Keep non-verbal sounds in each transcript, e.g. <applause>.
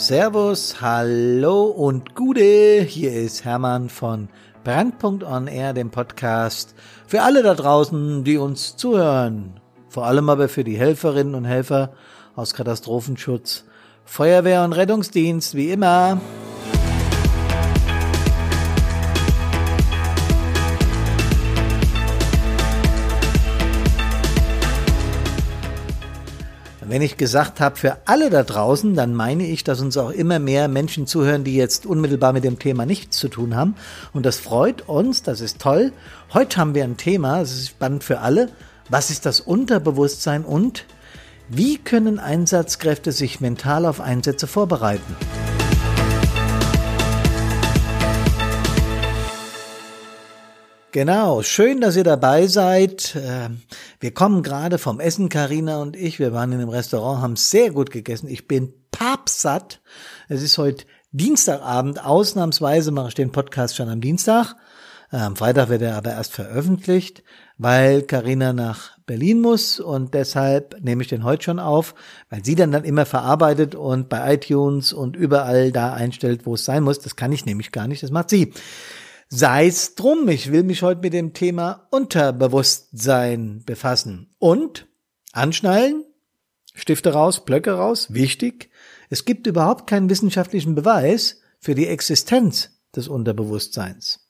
Servus, hallo und Gude. Hier ist Hermann von Brandpunkt on Air, dem Podcast für alle da draußen, die uns zuhören. Vor allem aber für die Helferinnen und Helfer aus Katastrophenschutz, Feuerwehr und Rettungsdienst, wie immer. Wenn ich gesagt habe, für alle da draußen, dann meine ich, dass uns auch immer mehr Menschen zuhören, die jetzt unmittelbar mit dem Thema nichts zu tun haben. Und das freut uns, das ist toll. Heute haben wir ein Thema, das ist spannend für alle. Was ist das Unterbewusstsein und wie können Einsatzkräfte sich mental auf Einsätze vorbereiten? Genau, schön, dass ihr dabei seid. Ähm, wir kommen gerade vom Essen, Karina und ich. Wir waren in einem Restaurant, haben sehr gut gegessen. Ich bin papsatt. Es ist heute Dienstagabend. Ausnahmsweise mache ich den Podcast schon am Dienstag. Am Freitag wird er aber erst veröffentlicht, weil Karina nach Berlin muss und deshalb nehme ich den heute schon auf, weil sie dann dann immer verarbeitet und bei iTunes und überall da einstellt, wo es sein muss. Das kann ich nämlich gar nicht. Das macht sie. Sei's drum, ich will mich heute mit dem Thema Unterbewusstsein befassen. Und anschnallen, Stifte raus, Blöcke raus, wichtig. Es gibt überhaupt keinen wissenschaftlichen Beweis für die Existenz des Unterbewusstseins.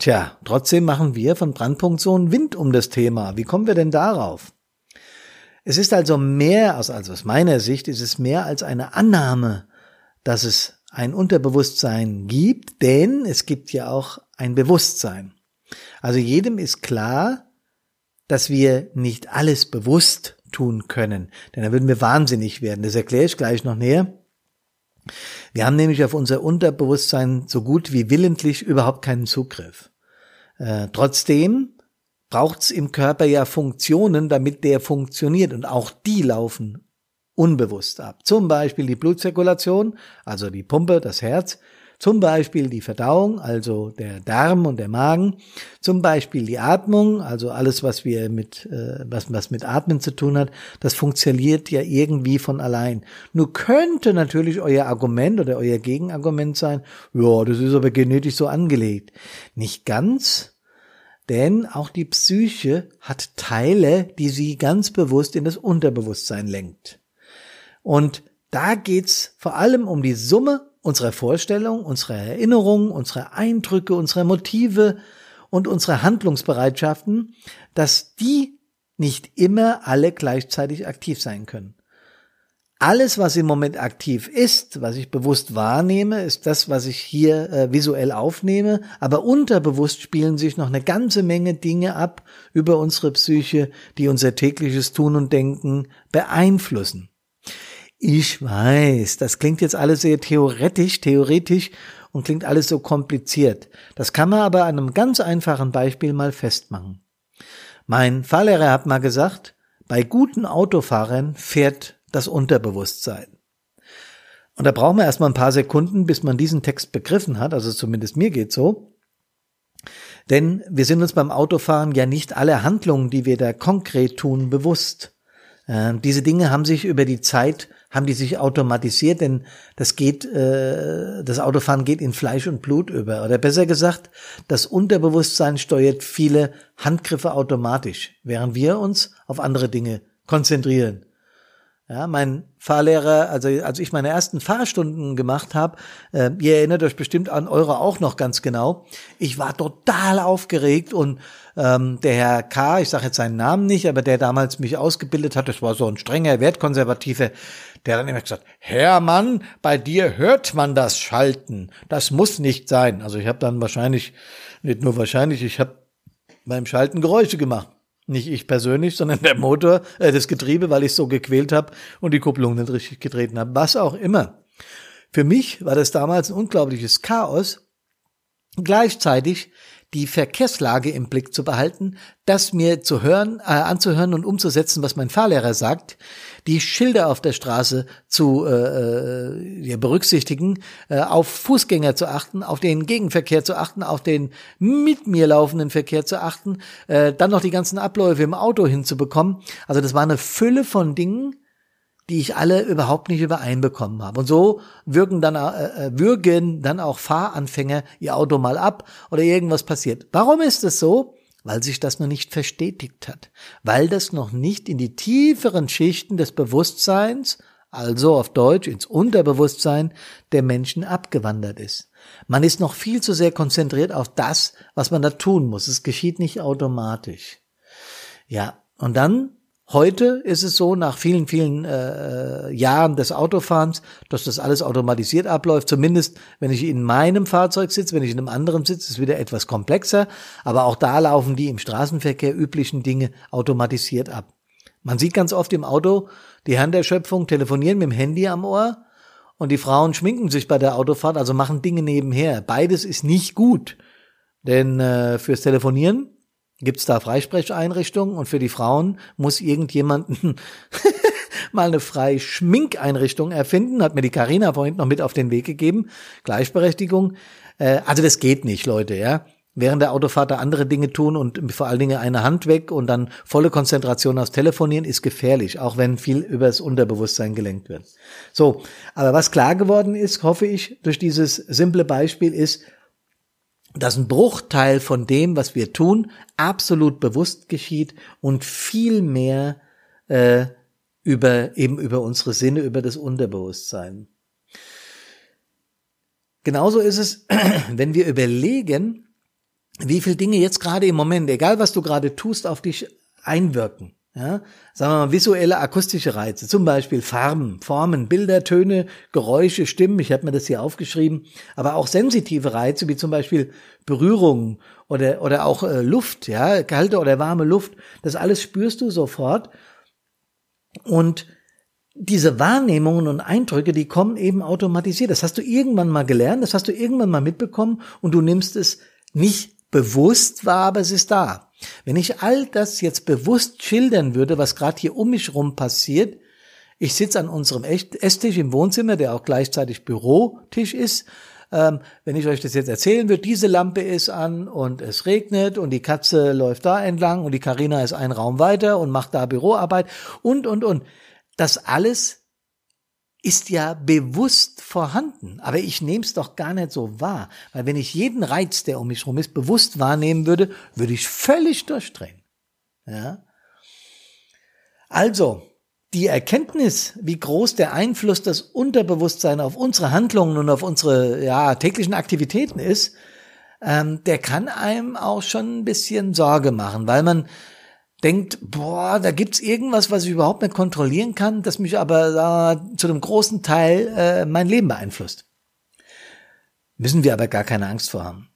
Tja, trotzdem machen wir von Brandpunkt so einen Wind um das Thema. Wie kommen wir denn darauf? Es ist also mehr, also aus meiner Sicht ist es mehr als eine Annahme, dass es ein Unterbewusstsein gibt, denn es gibt ja auch ein Bewusstsein. Also jedem ist klar, dass wir nicht alles bewusst tun können, denn dann würden wir wahnsinnig werden. Das erkläre ich gleich noch näher. Wir haben nämlich auf unser Unterbewusstsein so gut wie willentlich überhaupt keinen Zugriff. Äh, trotzdem braucht es im Körper ja Funktionen, damit der funktioniert und auch die laufen unbewusst ab. Zum Beispiel die Blutzirkulation, also die Pumpe, das Herz, zum Beispiel die Verdauung, also der Darm und der Magen, zum Beispiel die Atmung, also alles, was wir mit, äh, was, was mit Atmen zu tun hat, das funktioniert ja irgendwie von allein. Nur könnte natürlich euer Argument oder euer Gegenargument sein, ja, das ist aber genetisch so angelegt. Nicht ganz, denn auch die Psyche hat Teile, die sie ganz bewusst in das Unterbewusstsein lenkt. Und da geht's vor allem um die Summe unserer Vorstellungen, unserer Erinnerungen, unserer Eindrücke, unserer Motive und unserer Handlungsbereitschaften, dass die nicht immer alle gleichzeitig aktiv sein können. Alles, was im Moment aktiv ist, was ich bewusst wahrnehme, ist das, was ich hier äh, visuell aufnehme, aber unterbewusst spielen sich noch eine ganze Menge Dinge ab über unsere Psyche, die unser tägliches Tun und Denken beeinflussen. Ich weiß, das klingt jetzt alles sehr theoretisch, theoretisch und klingt alles so kompliziert. Das kann man aber an einem ganz einfachen Beispiel mal festmachen. Mein Fahrlehrer hat mal gesagt, bei guten Autofahrern fährt das Unterbewusstsein. Und da brauchen wir erstmal ein paar Sekunden, bis man diesen Text begriffen hat, also zumindest mir geht so. Denn wir sind uns beim Autofahren ja nicht alle Handlungen, die wir da konkret tun, bewusst. Äh, diese Dinge haben sich über die Zeit haben die sich automatisiert, denn das geht, äh, das Autofahren geht in Fleisch und Blut über. Oder besser gesagt, das Unterbewusstsein steuert viele Handgriffe automatisch, während wir uns auf andere Dinge konzentrieren. Ja, mein Fahrlehrer, also als ich meine ersten Fahrstunden gemacht habe, äh, ihr erinnert euch bestimmt an eure auch noch ganz genau. Ich war total aufgeregt und ähm, der Herr K., ich sage jetzt seinen Namen nicht, aber der damals mich ausgebildet hat, das war so ein strenger, wertkonservativer, der dann immer gesagt, Hermann, bei dir hört man das Schalten. Das muss nicht sein. Also ich habe dann wahrscheinlich, nicht nur wahrscheinlich, ich habe beim Schalten Geräusche gemacht. Nicht ich persönlich, sondern der Motor, äh, das Getriebe, weil ich so gequält habe und die Kupplung nicht richtig getreten habe. Was auch immer. Für mich war das damals ein unglaubliches Chaos. Gleichzeitig die Verkehrslage im Blick zu behalten, das mir zu hören, äh, anzuhören und umzusetzen, was mein Fahrlehrer sagt, die Schilder auf der Straße zu äh, äh, berücksichtigen, äh, auf Fußgänger zu achten, auf den Gegenverkehr zu achten, auf den mit mir laufenden Verkehr zu achten, äh, dann noch die ganzen Abläufe im Auto hinzubekommen. Also das war eine Fülle von Dingen, die ich alle überhaupt nicht übereinbekommen habe. Und so wirken dann, äh, äh, würgen dann auch Fahranfänger ihr Auto mal ab oder irgendwas passiert. Warum ist es so? Weil sich das noch nicht verstetigt hat. Weil das noch nicht in die tieferen Schichten des Bewusstseins, also auf Deutsch ins Unterbewusstsein der Menschen abgewandert ist. Man ist noch viel zu sehr konzentriert auf das, was man da tun muss. Es geschieht nicht automatisch. Ja, und dann Heute ist es so, nach vielen, vielen äh, Jahren des Autofahrens, dass das alles automatisiert abläuft. Zumindest, wenn ich in meinem Fahrzeug sitze, wenn ich in einem anderen sitze, ist es wieder etwas komplexer. Aber auch da laufen die im Straßenverkehr üblichen Dinge automatisiert ab. Man sieht ganz oft im Auto die Herren der Schöpfung telefonieren mit dem Handy am Ohr und die Frauen schminken sich bei der Autofahrt, also machen Dinge nebenher. Beides ist nicht gut. Denn äh, fürs Telefonieren gibt's da Freisprecheinrichtungen und für die Frauen muss irgendjemanden <laughs> mal eine freie Schminkeinrichtung erfinden, hat mir die Karina vorhin noch mit auf den Weg gegeben. Gleichberechtigung. Äh, also das geht nicht, Leute, ja. Während der Autofahrt da andere Dinge tun und vor allen Dingen eine Hand weg und dann volle Konzentration aufs Telefonieren ist gefährlich, auch wenn viel übers Unterbewusstsein gelenkt wird. So, aber was klar geworden ist, hoffe ich, durch dieses simple Beispiel ist, dass ein Bruchteil von dem, was wir tun, absolut bewusst geschieht und viel mehr äh, über eben über unsere Sinne, über das Unterbewusstsein. Genauso ist es, <clears throat> wenn wir überlegen, wie viel Dinge jetzt gerade im Moment, egal was du gerade tust, auf dich einwirken. Ja, sagen wir mal visuelle, akustische Reize, zum Beispiel Farben, Formen, Bilder, Töne, Geräusche, Stimmen, ich habe mir das hier aufgeschrieben, aber auch sensitive Reize, wie zum Beispiel Berührungen oder, oder auch äh, Luft, ja, kalte oder warme Luft, das alles spürst du sofort. Und diese Wahrnehmungen und Eindrücke, die kommen eben automatisiert. Das hast du irgendwann mal gelernt, das hast du irgendwann mal mitbekommen und du nimmst es nicht bewusst wahr, aber es ist da. Wenn ich all das jetzt bewusst schildern würde, was gerade hier um mich rum passiert, ich sitze an unserem Esstisch im Wohnzimmer, der auch gleichzeitig Bürotisch ist. Ähm, wenn ich euch das jetzt erzählen würde, diese Lampe ist an und es regnet und die Katze läuft da entlang und die Karina ist einen Raum weiter und macht da Büroarbeit und, und, und. Das alles ist ja bewusst vorhanden, aber ich nehme es doch gar nicht so wahr, weil wenn ich jeden Reiz, der um mich herum ist, bewusst wahrnehmen würde, würde ich völlig durchdrehen. Ja? Also, die Erkenntnis, wie groß der Einfluss des Unterbewusstseins auf unsere Handlungen und auf unsere ja, täglichen Aktivitäten ist, ähm, der kann einem auch schon ein bisschen Sorge machen, weil man denkt, boah, da gibt's irgendwas, was ich überhaupt nicht kontrollieren kann, das mich aber äh, zu einem großen Teil äh, mein Leben beeinflusst. Müssen wir aber gar keine Angst vor haben.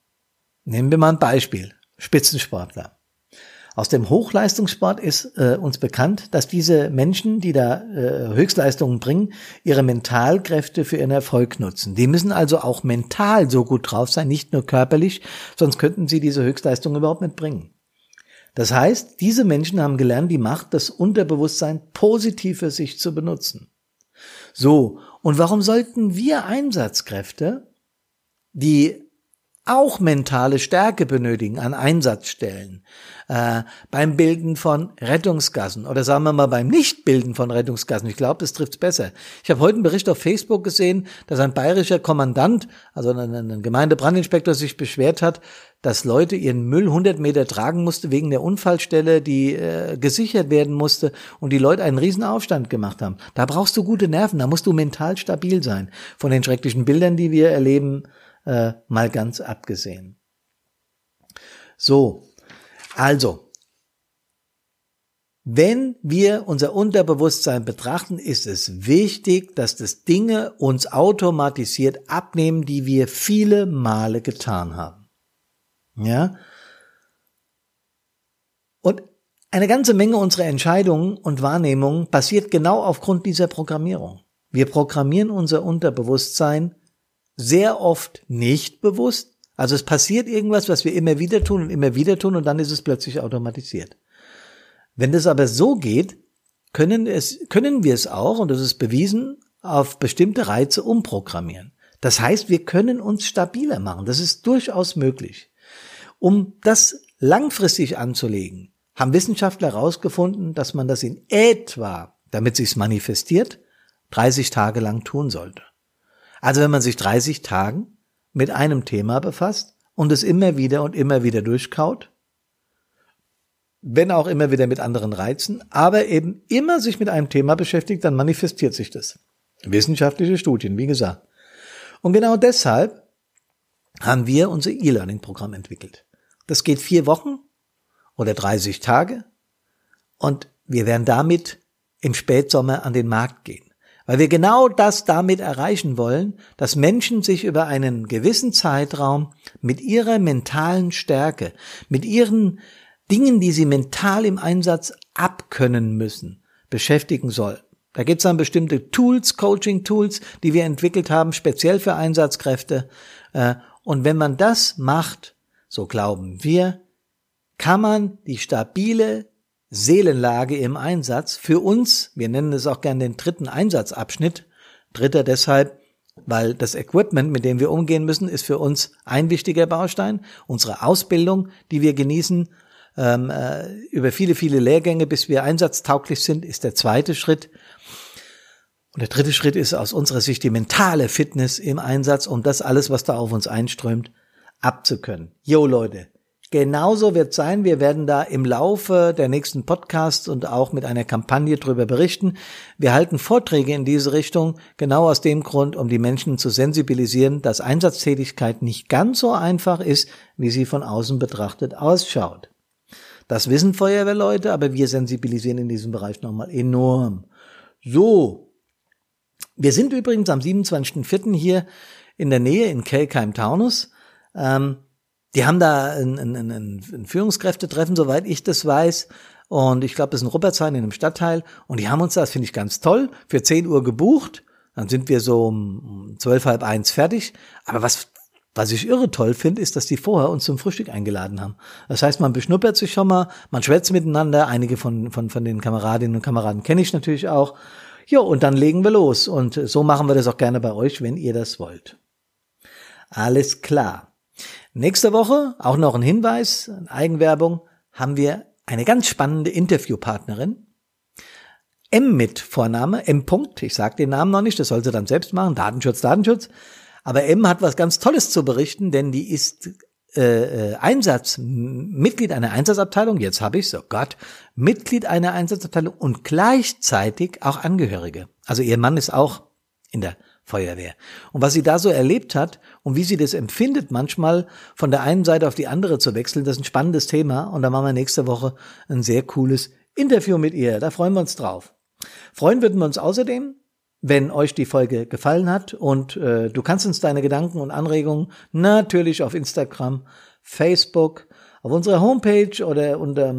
Nehmen wir mal ein Beispiel. Spitzensportler. Aus dem Hochleistungssport ist äh, uns bekannt, dass diese Menschen, die da äh, Höchstleistungen bringen, ihre Mentalkräfte für ihren Erfolg nutzen. Die müssen also auch mental so gut drauf sein, nicht nur körperlich, sonst könnten sie diese Höchstleistungen überhaupt nicht bringen. Das heißt, diese Menschen haben gelernt, die Macht, das Unterbewusstsein positiv für sich zu benutzen. So, und warum sollten wir Einsatzkräfte, die auch mentale Stärke benötigen an Einsatzstellen, äh, beim Bilden von Rettungsgassen oder sagen wir mal beim Nichtbilden von Rettungsgassen. Ich glaube, das trifft's besser. Ich habe heute einen Bericht auf Facebook gesehen, dass ein bayerischer Kommandant, also ein, ein Gemeindebrandinspektor, sich beschwert hat, dass Leute ihren Müll 100 Meter tragen musste wegen der Unfallstelle, die äh, gesichert werden musste und die Leute einen riesen Aufstand gemacht haben. Da brauchst du gute Nerven, da musst du mental stabil sein. Von den schrecklichen Bildern, die wir erleben, äh, mal ganz abgesehen. So, also, wenn wir unser Unterbewusstsein betrachten, ist es wichtig, dass das Dinge uns automatisiert abnehmen, die wir viele Male getan haben. Ja? Und eine ganze Menge unserer Entscheidungen und Wahrnehmungen passiert genau aufgrund dieser Programmierung. Wir programmieren unser Unterbewusstsein sehr oft nicht bewusst. Also es passiert irgendwas, was wir immer wieder tun und immer wieder tun und dann ist es plötzlich automatisiert. Wenn das aber so geht, können, es, können wir es auch, und das ist bewiesen, auf bestimmte Reize umprogrammieren. Das heißt, wir können uns stabiler machen. Das ist durchaus möglich. Um das langfristig anzulegen, haben Wissenschaftler herausgefunden, dass man das in etwa, damit sich's manifestiert, 30 Tage lang tun sollte. Also wenn man sich 30 Tagen mit einem Thema befasst und es immer wieder und immer wieder durchkaut, wenn auch immer wieder mit anderen Reizen, aber eben immer sich mit einem Thema beschäftigt, dann manifestiert sich das. Wissenschaftliche Studien, wie gesagt. Und genau deshalb haben wir unser E-Learning-Programm entwickelt. Das geht vier Wochen oder 30 Tage und wir werden damit im Spätsommer an den Markt gehen. Weil wir genau das damit erreichen wollen, dass Menschen sich über einen gewissen Zeitraum mit ihrer mentalen Stärke, mit ihren Dingen, die sie mental im Einsatz abkönnen müssen, beschäftigen sollen. Da gibt es dann bestimmte Tools, Coaching-Tools, die wir entwickelt haben, speziell für Einsatzkräfte. Äh, und wenn man das macht, so glauben wir, kann man die stabile Seelenlage im Einsatz für uns, wir nennen es auch gern den dritten Einsatzabschnitt, dritter deshalb, weil das Equipment, mit dem wir umgehen müssen, ist für uns ein wichtiger Baustein. Unsere Ausbildung, die wir genießen, ähm, äh, über viele, viele Lehrgänge, bis wir einsatztauglich sind, ist der zweite Schritt. Und der dritte Schritt ist aus unserer Sicht die mentale Fitness im Einsatz, um das alles, was da auf uns einströmt, abzukönnen. Jo Leute, genauso wird sein. Wir werden da im Laufe der nächsten Podcasts und auch mit einer Kampagne drüber berichten. Wir halten Vorträge in diese Richtung, genau aus dem Grund, um die Menschen zu sensibilisieren, dass Einsatztätigkeit nicht ganz so einfach ist, wie sie von außen betrachtet ausschaut. Das wissen Feuerwehrleute, aber wir sensibilisieren in diesem Bereich nochmal enorm. So. Wir sind übrigens am 27.04. hier in der Nähe in Kelkheim-Taunus. Ähm, die haben da ein, ein, ein, ein Führungskräftetreffen, soweit ich das weiß. Und ich glaube, das ist in Ruppertsheim in einem Stadtteil. Und die haben uns das, finde ich ganz toll, für 10 Uhr gebucht. Dann sind wir so um zwölf, halb eins fertig. Aber was was ich irre toll finde, ist, dass die vorher uns zum Frühstück eingeladen haben. Das heißt, man beschnuppert sich schon mal, man schwätzt miteinander. Einige von, von, von den Kameradinnen und Kameraden kenne ich natürlich auch. Ja, und dann legen wir los. Und so machen wir das auch gerne bei euch, wenn ihr das wollt. Alles klar. Nächste Woche, auch noch ein Hinweis, Eigenwerbung, haben wir eine ganz spannende Interviewpartnerin. M mit Vorname, M. Punkt, ich sage den Namen noch nicht, das soll sie dann selbst machen, Datenschutz, Datenschutz. Aber M hat was ganz Tolles zu berichten, denn die ist äh, äh Einsatz, Mitglied einer Einsatzabteilung, jetzt habe ich oh Gott, Mitglied einer Einsatzabteilung und gleichzeitig auch Angehörige. Also ihr Mann ist auch in der Feuerwehr. Und was sie da so erlebt hat und wie sie das empfindet, manchmal von der einen Seite auf die andere zu wechseln, das ist ein spannendes Thema. Und da machen wir nächste Woche ein sehr cooles Interview mit ihr. Da freuen wir uns drauf. Freuen würden wir uns außerdem, wenn euch die Folge gefallen hat und äh, du kannst uns deine Gedanken und Anregungen natürlich auf Instagram, Facebook, auf unserer Homepage oder unter,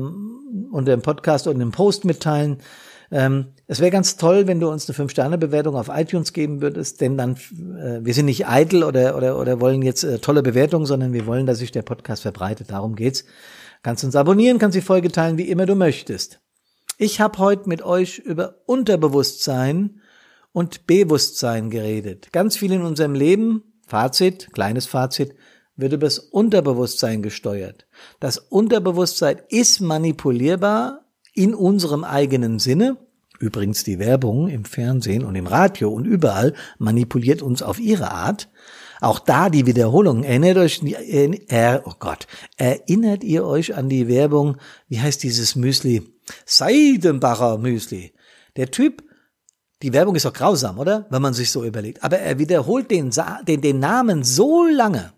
unter dem Podcast und im Post mitteilen. Ähm, es wäre ganz toll, wenn du uns eine 5-Sterne-Bewertung auf iTunes geben würdest, denn dann, äh, wir sind nicht eitel oder, oder, oder wollen jetzt äh, tolle Bewertungen, sondern wir wollen, dass sich der Podcast verbreitet. Darum geht's. Kannst uns abonnieren, kannst die Folge teilen, wie immer du möchtest. Ich habe heute mit euch über Unterbewusstsein und Bewusstsein geredet. Ganz viel in unserem Leben, Fazit, kleines Fazit, wird über das Unterbewusstsein gesteuert. Das Unterbewusstsein ist manipulierbar in unserem eigenen Sinne. Übrigens die Werbung im Fernsehen und im Radio und überall manipuliert uns auf ihre Art. Auch da die Wiederholung. Erinnert euch, äh, oh Gott, erinnert ihr euch an die Werbung? Wie heißt dieses Müsli? Seidenbacher Müsli. Der Typ die Werbung ist doch grausam, oder? Wenn man sich so überlegt. Aber er wiederholt den, den, den Namen so lange,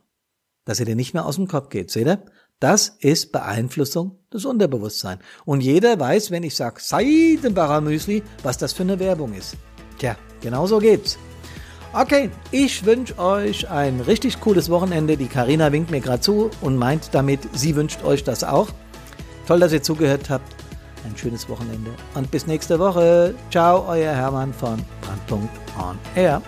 dass er dir nicht mehr aus dem Kopf geht. Seht ihr? Das ist Beeinflussung des Unterbewusstseins. Und jeder weiß, wenn ich sage Seidenbacher Müsli, was das für eine Werbung ist. Tja, genau so geht's. Okay, ich wünsche euch ein richtig cooles Wochenende. Die Karina winkt mir gerade zu und meint damit, sie wünscht euch das auch. Toll, dass ihr zugehört habt ein schönes Wochenende und bis nächste Woche. Ciao, euer Hermann von Brandpunkt On Air.